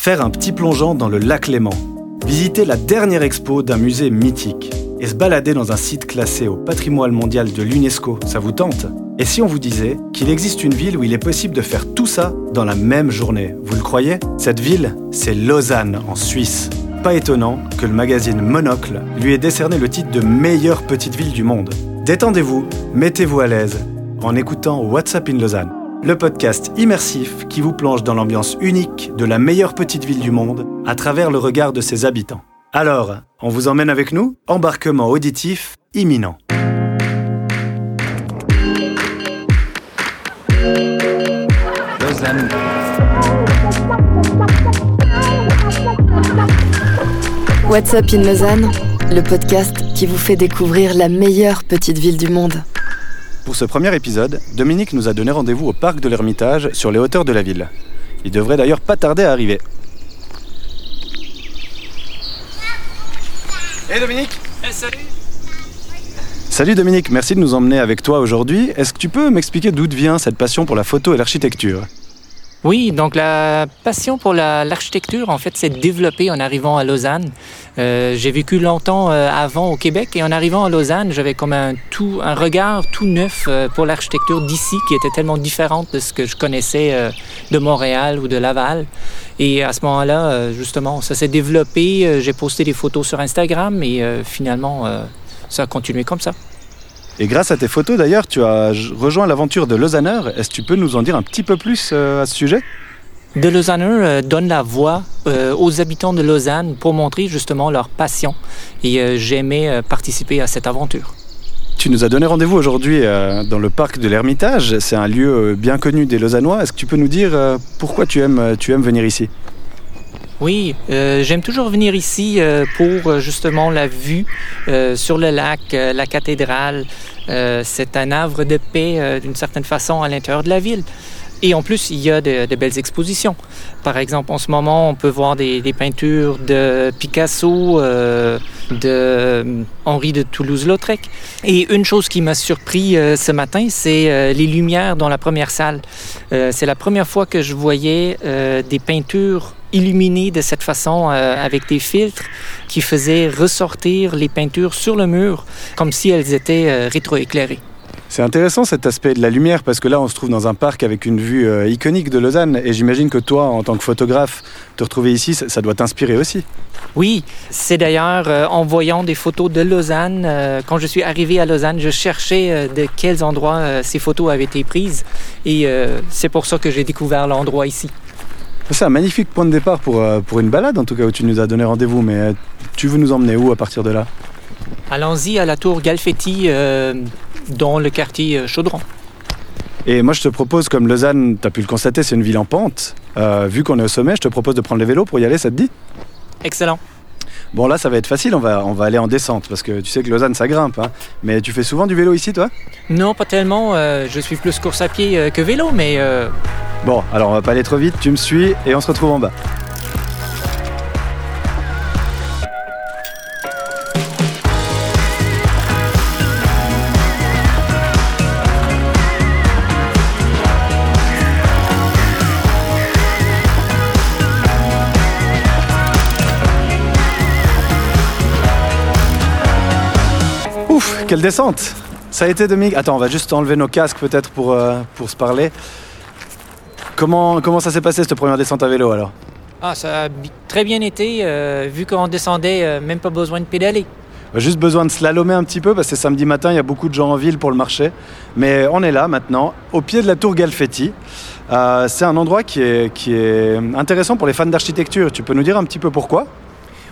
faire un petit plongeon dans le lac Léman, visiter la dernière expo d'un musée mythique et se balader dans un site classé au patrimoine mondial de l'UNESCO, ça vous tente? Et si on vous disait qu'il existe une ville où il est possible de faire tout ça dans la même journée Vous le croyez? Cette ville, c'est Lausanne, en Suisse. Pas étonnant que le magazine Monocle lui ait décerné le titre de meilleure petite ville du monde. Détendez-vous, mettez-vous à l'aise en écoutant WhatsApp in Lausanne, le podcast immersif qui vous plonge dans l'ambiance unique de la meilleure petite ville du monde à travers le regard de ses habitants. Alors, on vous emmène avec nous? Embarquement auditif imminent. Lausanne. WhatsApp in Lausanne, le podcast qui vous fait découvrir la meilleure petite ville du monde. Pour ce premier épisode, Dominique nous a donné rendez-vous au parc de l'Ermitage sur les hauteurs de la ville. Il devrait d'ailleurs pas tarder à arriver. Hey Dominique salut Salut Dominique, merci de nous emmener avec toi aujourd'hui. Est-ce que tu peux m'expliquer d'où vient cette passion pour la photo et l'architecture? Oui, donc la passion pour la- l'architecture, en fait, s'est développée en arrivant à Lausanne. Euh, J'ai vécu longtemps euh, avant au Québec et en arrivant à Lausanne, j'avais comme un, tout, un regard tout neuf euh, pour l'architecture d'ici qui était tellement différente de ce que je connaissais de Montréal ou de Laval. Et à ce moment-là, justement, ça s'est développé. J'ai posté des photos sur Instagram et finalement, ça a continué comme ça. Et grâce à tes photos d'ailleurs, tu as rejoint l'aventure de Lausanner. Est-ce que tu peux nous en dire un petit peu plus euh, à ce sujet? De Lausanne euh, donne la voix euh, aux habitants de Lausanne pour montrer justement leur passion. Et euh, j'aimais participer à cette aventure. Tu nous as donné rendez-vous aujourd'hui dans le parc de l'Ermitage. C'est un lieu bien connu des Lausannois. Est-ce que tu peux nous dire pourquoi tu aimes, tu aimes venir ici? Oui, euh, j'aime toujours venir ici euh, pour euh, justement la vue euh, sur le lac, euh, la cathédrale. Euh, c'est un havre de paix d'une certaine façon à l'intérieur de la ville. Et en plus, il y a de, de belles expositions. Par exemple, en ce moment, on peut voir des, des peintures de Picasso, de euh, Henri de Toulouse-Lautrec. Et une chose qui m'a surpris euh, ce matin, c'est euh, les lumières dans la première salle. Euh, c'est la première fois que je voyais euh, des peintures illuminées de cette façon, euh, avec des filtres qui faisaient ressortir les peintures sur le mur, comme si elles étaient rétroéclairées. C'est intéressant cet aspect de la lumière parce que là on se trouve dans un parc avec une vue euh, iconique de Lausanne et j'imagine que toi en tant que photographe te retrouver ici ça, ça doit t'inspirer aussi. Oui, c'est d'ailleurs euh, en voyant des photos de Lausanne, euh, quand je suis arrivé à Lausanne, je cherchais de quels endroits ces photos avaient été prises et c'est pour ça que j'ai découvert l'endroit ici. C'est un magnifique point de départ pour, pour une balade en tout cas où tu nous as donné rendez-vous mais tu veux nous emmener où à partir de là? Allons-y à la tour Galfetti dans le quartier euh, Chaudron. Et moi je te propose comme Lausanne, tu as pu le constater c'est une ville en pente, Euh, vu qu'on est au sommet je te propose de prendre les vélos pour y aller ça te dit? Excellent. Bon là ça va être facile, on va, on va aller en descente parce que tu sais que Lausanne ça grimpe hein. mais tu fais souvent du vélo ici toi? Non, pas tellement. euh, je suis plus course à pied que vélo, mais euh, Bon alors on va pas aller trop vite, tu me suis et on se retrouve en bas. Quelle descente Ça a été Dominique Attends, on va juste enlever nos casques peut-être pour, euh, pour se parler. Comment, comment ça s'est passé cette première descente à vélo alors? Ah, ça a très bien été. euh, vu qu'on descendait, euh, même pas besoin de pédaler. A Juste besoin de slalomer un petit peu parce que c'est samedi matin, il y a beaucoup de gens en ville pour le marché. Mais on est là maintenant, au pied de la tour Galfetti. Euh, c'est un endroit qui est, qui est intéressant pour les fans d'architecture. Tu peux nous dire un petit peu pourquoi?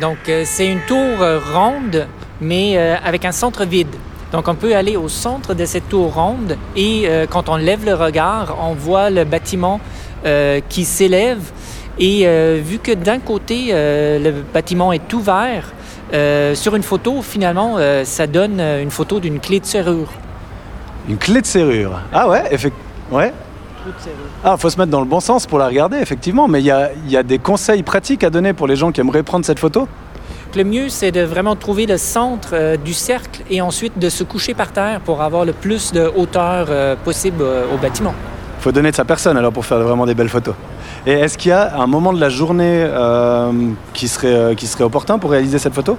Donc, euh, c'est une tour ronde, mais euh, avec un centre vide. Donc, on peut aller au centre de cette tour ronde et euh, quand on lève le regard, on voit le bâtiment euh, qui s'élève. Et vu que d'un côté, le bâtiment est ouvert, sur une photo, finalement, ça donne une photo d'une clé de serrure. Une clé de serrure. Ah ouais, effectivement. Ouais. Ah, faut se mettre dans le bon sens pour la regarder, effectivement. Mais il y a, il y a des conseils pratiques à donner pour les gens qui aimeraient prendre cette photo? Le mieux, c'est de vraiment trouver le centre euh, du cercle et ensuite de se coucher par terre pour avoir le plus de hauteur euh, possible euh, au bâtiment. faut donner de sa personne alors pour faire vraiment des belles photos. Et est-ce qu'il y a un moment de la journée qui, serait, qui serait opportun pour réaliser cette photo?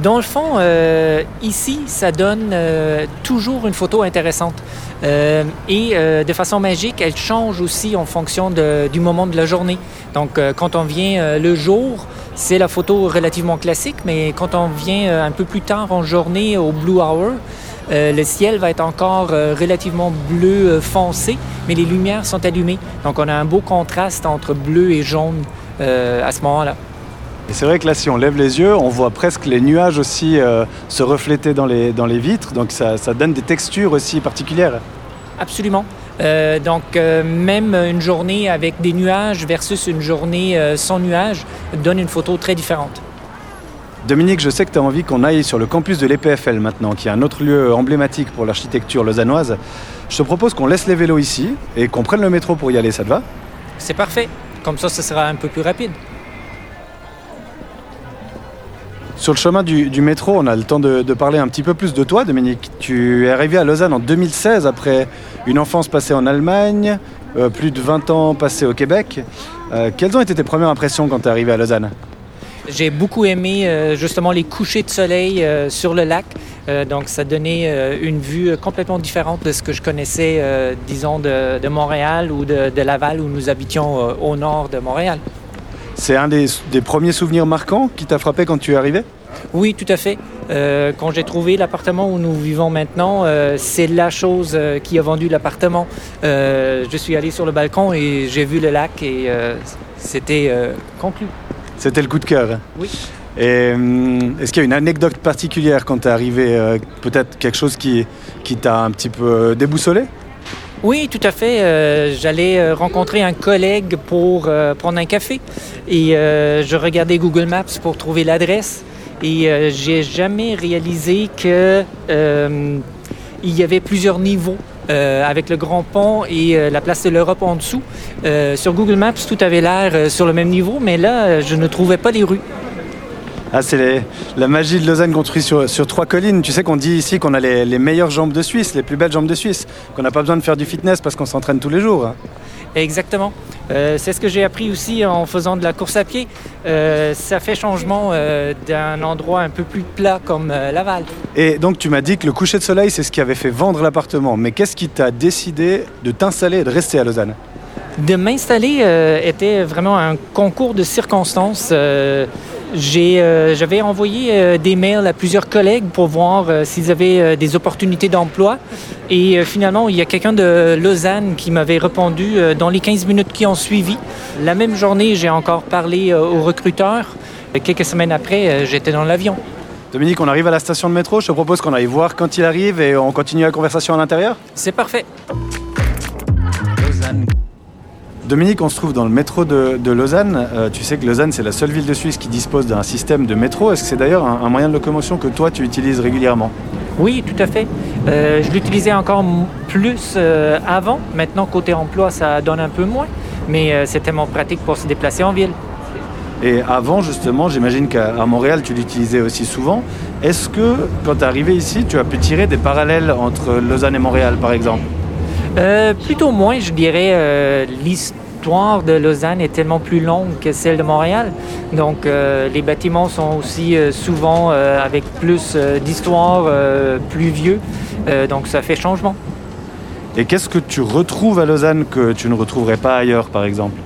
Dans le fond, euh, ici, ça donne euh, toujours une photo intéressante. Euh, et de façon magique, elle change aussi en fonction de- du moment de la journée. Donc, quand on vient le jour, c'est la photo relativement classique, mais quand on vient euh, un peu plus tard en journée, au Blue Hour, euh, le ciel va être encore euh, relativement bleu euh, foncé, mais les lumières sont allumées. Donc, on a un beau contraste entre bleu et jaune à ce moment-là. Et c'est vrai que là, si on lève les yeux, on voit presque les nuages aussi se refléter dans les, dans les vitres, donc ça, ça donne des textures aussi particulières. Absolument. Euh, donc, euh, même une journée avec des nuages versus une journée euh, sans nuages donne une photo très différente. Dominique, je sais que tu as envie qu'on aille sur le campus de l'EPFL maintenant, qui est un autre lieu emblématique pour l'architecture lausannoise. Je te propose qu'on laisse les vélos ici et qu'on prenne le métro pour y aller, ça te va? C'est parfait. Comme ça, ce sera un peu plus rapide. Sur le chemin du, métro, on a le temps de, parler un petit peu plus de toi, Dominique. Tu es arrivé à Lausanne en 2016 après une enfance passée en Allemagne, euh, plus de 20 ans passés au Québec. Euh, quelles ont été tes premières impressions quand tu es arrivé à Lausanne? J'ai beaucoup aimé euh, justement les couchers de soleil sur le lac. Donc, ça donnait une vue complètement différente de ce que je connaissais, disons, de, Montréal ou de, Laval, où nous habitions au nord de Montréal. C'est un des, des premiers souvenirs marquants qui t'a frappé quand tu es arrivé Oui, tout à fait. Euh, quand j'ai trouvé l'appartement où nous vivons maintenant, euh, c'est la chose euh, qui a vendu l'appartement. Euh, je suis allé sur le balcon et j'ai vu le lac et c'était conclu. C'était le coup de cœur. hein Oui. Et est-ce qu'il y a une anecdote particulière quand tu es arrivé Peut-être quelque chose qui, qui t'a un petit peu déboussolé Oui, tout à fait. Euh, J'allais euh, rencontrer un collègue pour euh, prendre un café et je regardais Google Maps pour trouver l'adresse et j'ai jamais réalisé que il y avait plusieurs niveaux. avec le grand pont et la place de l'Europe en dessous. Sur Google Maps, tout avait l'air sur le même niveau, mais là, je ne trouvais pas les rues. Ah, c'est la magie de Lausanne construite sur, sur trois collines. Tu sais qu'on dit ici qu'on a les, les meilleures jambes de Suisse, les plus belles jambes de Suisse, qu'on n'a pas besoin de faire du fitness parce qu'on s'entraîne tous les jours. hein. Exactement. Euh, c'est ce que j'ai appris aussi en faisant de la course à pied. Euh, ça fait changement euh, d'un endroit un peu plus plat comme Laval. Et donc tu m'as dit que le coucher de soleil, c'est ce qui avait fait vendre l'appartement. Mais qu'est-ce qui t'a décidé de t'installer et de rester à Lausanne? De m'installer était vraiment un concours de circonstances. Euh, j'avais envoyé euh, des mails à plusieurs collègues pour voir euh, s'ils avaient des opportunités d'emploi. Et finalement, il y a quelqu'un de Lausanne qui m'avait répondu dans les 15 minutes qui ont suivi. La même journée, j'ai encore parlé euh, au recruteur. Quelques semaines après, j'étais dans l'avion. Dominique, on arrive à la station de métro. Je te propose qu'on aille voir quand il arrive et on continue la conversation à l'intérieur. C'est parfait. Dominique, on se trouve dans le métro de, de Lausanne. Euh, tu sais que Lausanne, c'est la seule ville de Suisse qui dispose d'un système de métro. Est-ce que c'est d'ailleurs un, un moyen de locomotion que toi, tu utilises régulièrement? Oui, tout à fait. Euh, je l'utilisais encore plus euh, avant. Maintenant, côté emploi, ça donne un peu moins. Mais c'est tellement pratique pour se déplacer en ville. Et avant, justement, j'imagine qu'à Montréal, tu l'utilisais aussi souvent. Est-ce que, quand tu es arrivé ici, tu as pu tirer des parallèles entre Lausanne et Montréal, par exemple? Euh, plutôt moins, je dirais. euh, L'histoire de Lausanne est tellement plus longue que celle de Montréal. Donc, euh, les bâtiments sont aussi souvent avec plus d'histoire, plus vieux. Donc, ça fait changement. Et qu'est-ce que tu retrouves à Lausanne que tu ne retrouverais pas ailleurs, par exemple?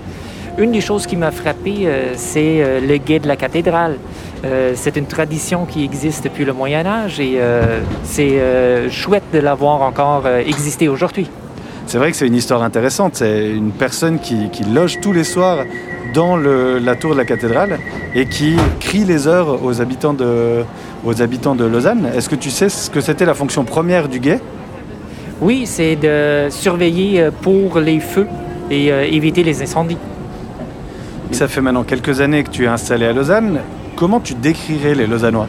Une des choses qui m'a frappé, euh, c'est euh, le guet de la cathédrale. Euh, c'est une tradition qui existe depuis le Moyen Âge et c'est chouette de l'avoir encore existé aujourd'hui. C'est vrai que c'est une histoire intéressante. C'est une personne qui, qui loge tous les soirs dans le- la tour de la cathédrale et qui crie les heures aux habitants de, aux habitants de Lausanne. Est-ce que tu sais ce que c'était la fonction première du guet? Oui, c'est de surveiller euh, pour les feux et euh, éviter les incendies. Ça fait maintenant quelques années que tu es installé à Lausanne. Comment tu décrirais les Lausannois?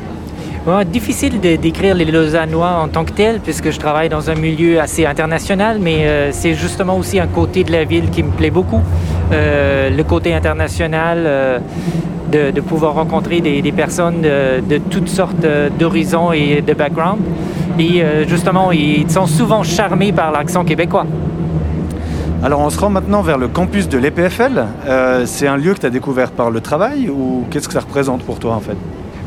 Difficile de décrire les Lausannois en tant que tels, puisque je travaille dans un milieu assez international, mais euh, c'est justement aussi un côté de la ville qui me plaît beaucoup. le côté international, de, pouvoir rencontrer des, personnes de, toutes sortes d'horizons et de backgrounds. Et justement, ils sont souvent charmés par l'accent québécois. Alors on se rend maintenant vers le campus de l'EPFL. c'est un lieu que tu as découvert par le travail ou qu'est-ce que ça représente pour toi en fait?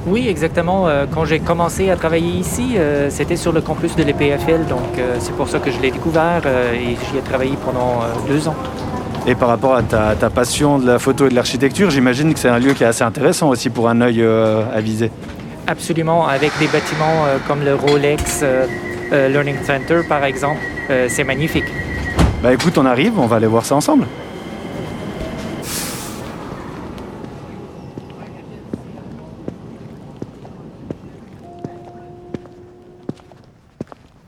Oui, exactement. Euh, quand j'ai commencé à travailler ici, euh, c'était sur le campus de l'EPFL, donc euh, c'est pour ça que je l'ai découvert et j'y ai travaillé pendant deux ans. Et par rapport à ta, passion de la photo et de l'architecture, j'imagine que c'est un lieu qui est assez intéressant aussi pour un œil avisé. Absolument, avec des bâtiments comme le Rolex Learning Center par exemple, c'est magnifique. Bah écoute, on arrive, on va aller voir ça ensemble.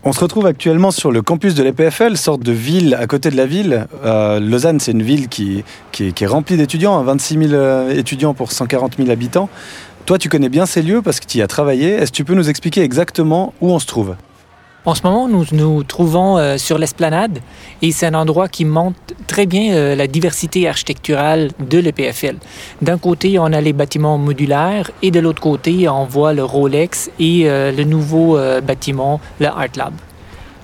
On se retrouve actuellement sur le campus de l'EPFL, sorte de ville à côté de la ville. Euh, Lausanne, c'est une ville qui, est, remplie d'étudiants, 26 hein, 000 euh, étudiants pour 140 000 habitants. Toi, tu connais bien ces lieux parce que tu y as travaillé. Est-ce que tu peux nous expliquer exactement où on se trouve? En ce moment, nous nous trouvons euh, sur l'esplanade et c'est un endroit qui montre très bien euh, la diversité architecturale de l'EPFL. D'un côté, on a les bâtiments modulaires et de l'autre côté, on voit le Rolex et euh, le nouveau bâtiment, le Art Lab.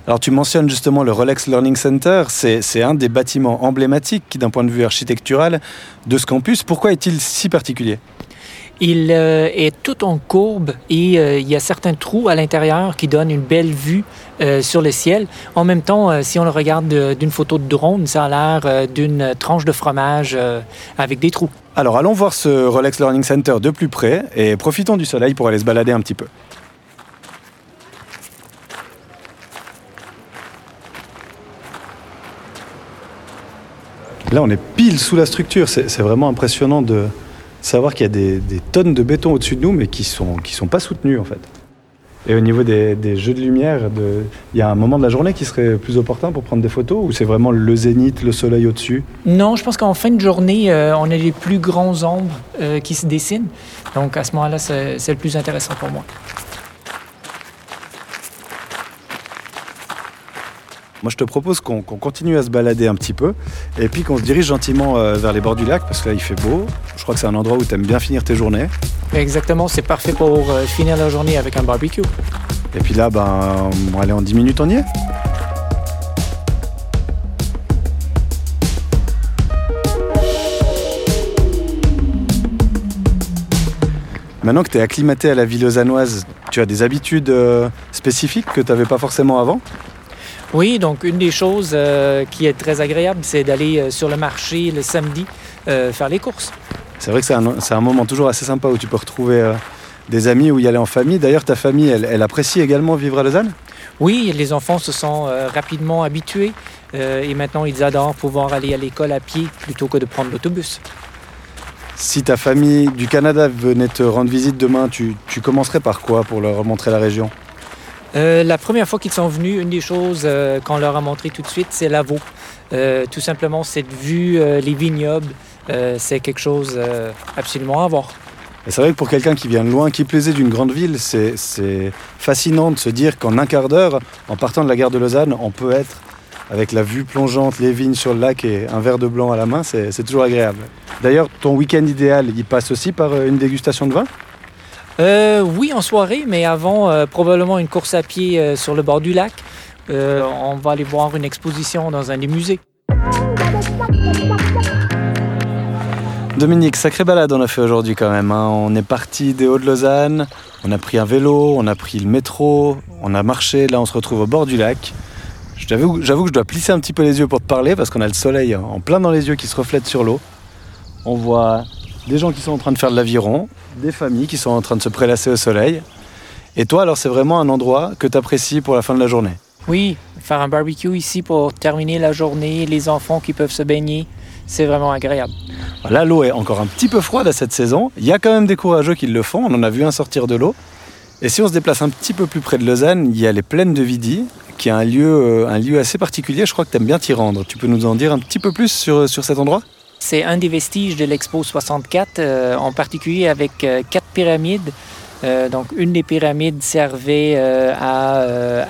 Alors tu mentionnes justement le Rolex Learning Center, c'est un des bâtiments emblématiques d'un point de vue architectural de ce campus. Pourquoi est-il si particulier? Il euh, est tout en courbe et euh, il y a certains trous à l'intérieur qui donnent une belle vue euh, sur le ciel. En même temps, si on le regarde d'une photo de drone, ça a l'air d'une tranche de fromage avec des trous. Alors allons voir ce Rolex Learning Center de plus près et profitons du soleil pour aller se balader un petit peu. Là, on est pile sous la structure. C'est vraiment impressionnant de, savoir qu'il y a des, tonnes de béton au-dessus de nous, mais qui ne sont, qui sont pas soutenus en fait. Et au niveau des, jeux de lumière, il y a un moment de la journée qui serait plus opportun pour prendre des photos ou c'est vraiment le zénith, le soleil au-dessus? Non, je pense qu'en fin de journée, euh, on a les plus grands ombres euh, qui se dessinent. Donc à ce moment-là, c'est le plus intéressant pour moi. Moi, je te propose qu'on continue à se balader un petit peu et puis qu'on se dirige gentiment euh, vers les bords du lac parce que là, il fait beau. Je crois que c'est un endroit où tu aimes bien finir tes journées. Exactement, c'est parfait pour euh, finir la journée avec un barbecue. Et puis là, ben, aller en 10 minutes, on y est. Maintenant que tu es acclimaté à la ville lausannoise, tu as des habitudes euh, spécifiques que tu n'avais pas forcément avant? Oui, donc une des choses euh, qui est très agréable, c'est d'aller euh, sur le marché le samedi euh, faire les courses. C'est vrai que c'est un, moment toujours assez sympa où tu peux retrouver des amis, où y aller en famille. D'ailleurs, ta famille, elle, apprécie également vivre à Lausanne? Oui, les enfants se sont rapidement habitués et maintenant ils adorent pouvoir aller à l'école à pied plutôt que de prendre l'autobus. Si ta famille du Canada venait te rendre visite demain, tu commencerais par quoi pour leur montrer la région? Euh, la première fois qu'ils sont venus, une des choses euh, qu'on leur a montré tout de suite, c'est l'avo. Euh, tout simplement, cette vue, les vignobles, c'est quelque chose absolument à voir. C'est vrai que pour quelqu'un qui vient de loin, qui plaisait d'une grande ville, c'est fascinant de se dire qu'en un quart d'heure, en partant de la gare de Lausanne, on peut être avec la vue plongeante, les vignes sur le lac et un verre de blanc à la main, c'est toujours agréable. D'ailleurs, ton week-end idéal, il passe aussi par une dégustation de vin? Euh, oui, en soirée, mais avant, euh, probablement une course à pied euh, sur le bord du lac. on va aller voir une exposition dans un des musées. Dominique, sacrée balade on a fait aujourd'hui quand même. Hein. On est parti des Hauts-de-Lausanne, on a pris un vélo, on a pris le métro, on a marché, là on se retrouve au bord du lac. J'avoue que je dois plisser un petit peu les yeux pour te parler parce qu'on a le soleil en plein dans les yeux qui se reflète sur l'eau. On voit des gens qui sont en train de faire de l'aviron, des familles qui sont en train de se prélasser au soleil. Et toi, alors, c'est vraiment un endroit que tu apprécies pour la fin de la journée? Oui, faire un barbecue ici pour terminer la journée, les enfants qui peuvent se baigner, c'est vraiment agréable. Là, l'eau est encore un petit peu froide à cette saison. Il y a quand même des courageux qui le font. On en a vu un sortir de l'eau. Et si on se déplace un petit peu plus près de Lausanne, il y a les plaines de Vidi, qui est un lieu, euh, un lieu assez particulier. Je crois que tu aimes bien t'y rendre. Tu peux nous en dire un petit peu plus sur, sur cet endroit? C'est un des vestiges de l'Expo 64, euh, en particulier avec euh, quatre pyramides Euh, donc, une des pyramides servait à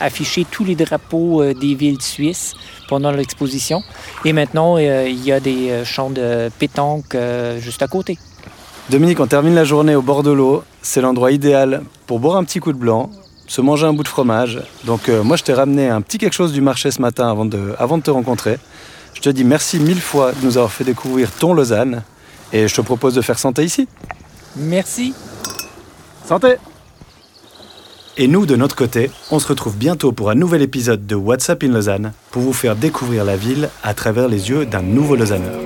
afficher tous les drapeaux des villes suisses pendant l'exposition. Et maintenant, il y a des champs de pétanque juste à côté. Dominique, on termine la journée au bord de l'eau. C'est l'endroit idéal pour boire un petit coup de blanc, se manger un bout de fromage. Donc, moi, je t'ai ramené un petit quelque chose du marché ce matin avant de, avant de te rencontrer. Je te dis merci mille fois de nous avoir fait découvrir ton Lausanne. Et je te propose de faire santé ici. Merci. Santé Et nous, de notre côté, on se retrouve bientôt pour un nouvel épisode de WhatsApp in Lausanne pour vous faire découvrir la ville à travers les yeux d'un nouveau Lausanneur.